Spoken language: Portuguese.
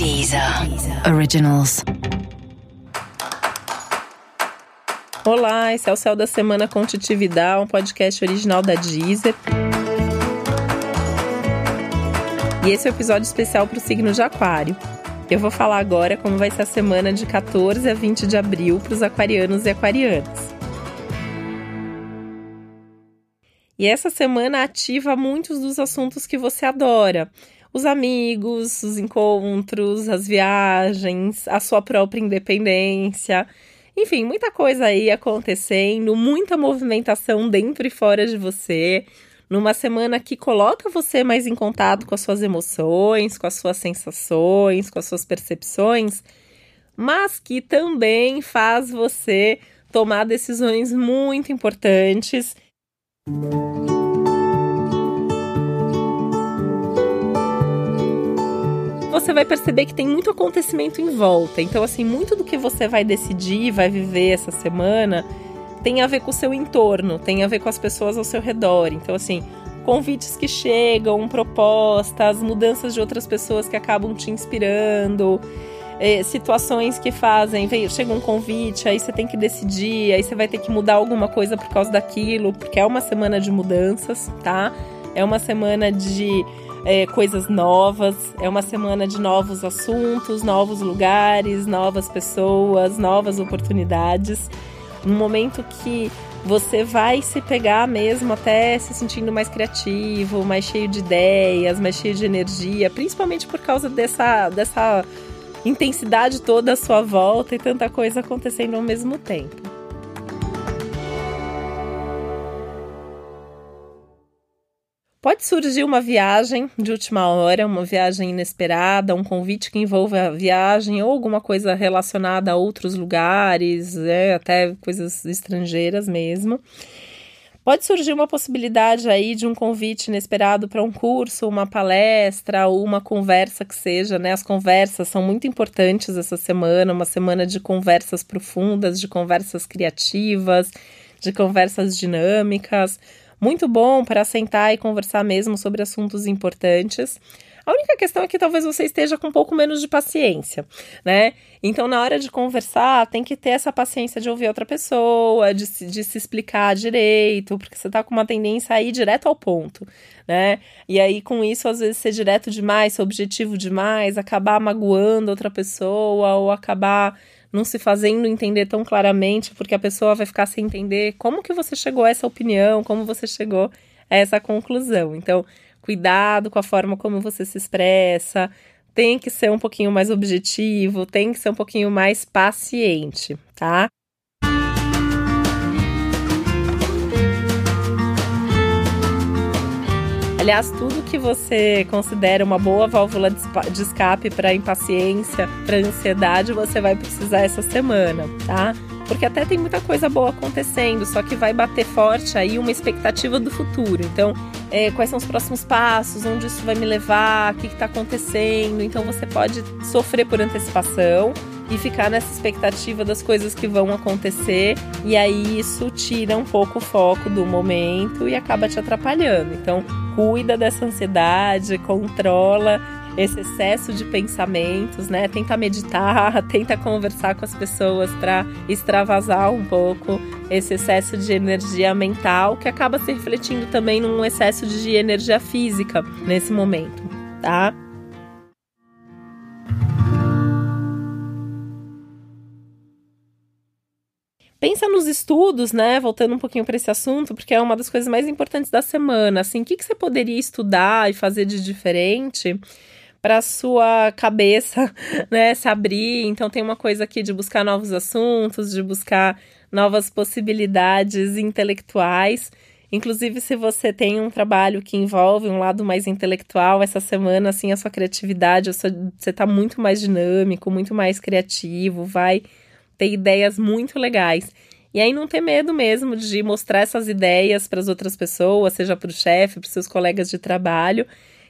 Deezer Originals. Olá, esse é o Céu da Semana com Titividade, um podcast original da Deezer. E esse é o um episódio especial para o signo de Aquário. Eu vou falar agora como vai ser a semana de 14 a 20 de abril para os aquarianos e aquarianas. E essa semana ativa muitos dos assuntos que você adora os amigos, os encontros, as viagens, a sua própria independência. Enfim, muita coisa aí acontecendo, muita movimentação dentro e fora de você. Numa semana que coloca você mais em contato com as suas emoções, com as suas sensações, com as suas percepções, mas que também faz você tomar decisões muito importantes. Você vai perceber que tem muito acontecimento em volta. Então, assim, muito do que você vai decidir, vai viver essa semana, tem a ver com o seu entorno, tem a ver com as pessoas ao seu redor. Então, assim, convites que chegam, propostas, mudanças de outras pessoas que acabam te inspirando, eh, situações que fazem, chega um convite, aí você tem que decidir, aí você vai ter que mudar alguma coisa por causa daquilo, porque é uma semana de mudanças, tá? É uma semana de é, coisas novas. É uma semana de novos assuntos, novos lugares, novas pessoas, novas oportunidades. Um momento que você vai se pegar mesmo até se sentindo mais criativo, mais cheio de ideias, mais cheio de energia, principalmente por causa dessa, dessa intensidade toda à sua volta e tanta coisa acontecendo ao mesmo tempo. Pode surgir uma viagem de última hora, uma viagem inesperada, um convite que envolva a viagem ou alguma coisa relacionada a outros lugares, é, até coisas estrangeiras mesmo. Pode surgir uma possibilidade aí de um convite inesperado para um curso, uma palestra ou uma conversa que seja, né? As conversas são muito importantes essa semana, uma semana de conversas profundas, de conversas criativas, de conversas dinâmicas muito bom para sentar e conversar mesmo sobre assuntos importantes. A única questão é que talvez você esteja com um pouco menos de paciência, né? Então, na hora de conversar, tem que ter essa paciência de ouvir outra pessoa, de se, de se explicar direito, porque você tá com uma tendência a ir direto ao ponto, né? E aí, com isso, às vezes, ser direto demais, ser objetivo demais, acabar magoando outra pessoa ou acabar não se fazendo entender tão claramente, porque a pessoa vai ficar sem entender como que você chegou a essa opinião, como você chegou a essa conclusão. Então, cuidado com a forma como você se expressa, tem que ser um pouquinho mais objetivo, tem que ser um pouquinho mais paciente, tá? Aliás, tudo que você considera uma boa válvula de escape para impaciência, para ansiedade, você vai precisar essa semana, tá? Porque até tem muita coisa boa acontecendo, só que vai bater forte aí uma expectativa do futuro. Então, é, quais são os próximos passos, onde isso vai me levar, o que está acontecendo. Então, você pode sofrer por antecipação e ficar nessa expectativa das coisas que vão acontecer, e aí isso tira um pouco o foco do momento e acaba te atrapalhando. Então, cuida dessa ansiedade, controla esse excesso de pensamentos, né? Tenta meditar, tenta conversar com as pessoas para extravasar um pouco esse excesso de energia mental que acaba se refletindo também num excesso de energia física nesse momento, tá? Pensa nos estudos, né? Voltando um pouquinho para esse assunto, porque é uma das coisas mais importantes da semana. Assim, o que, que você poderia estudar e fazer de diferente para sua cabeça, né, se abrir? Então tem uma coisa aqui de buscar novos assuntos, de buscar novas possibilidades intelectuais. Inclusive, se você tem um trabalho que envolve um lado mais intelectual, essa semana, assim, a sua criatividade, você está muito mais dinâmico, muito mais criativo, vai ter ideias muito legais. E aí não ter medo mesmo de mostrar essas ideias para as outras pessoas, seja para o chefe, para os seus colegas de trabalho,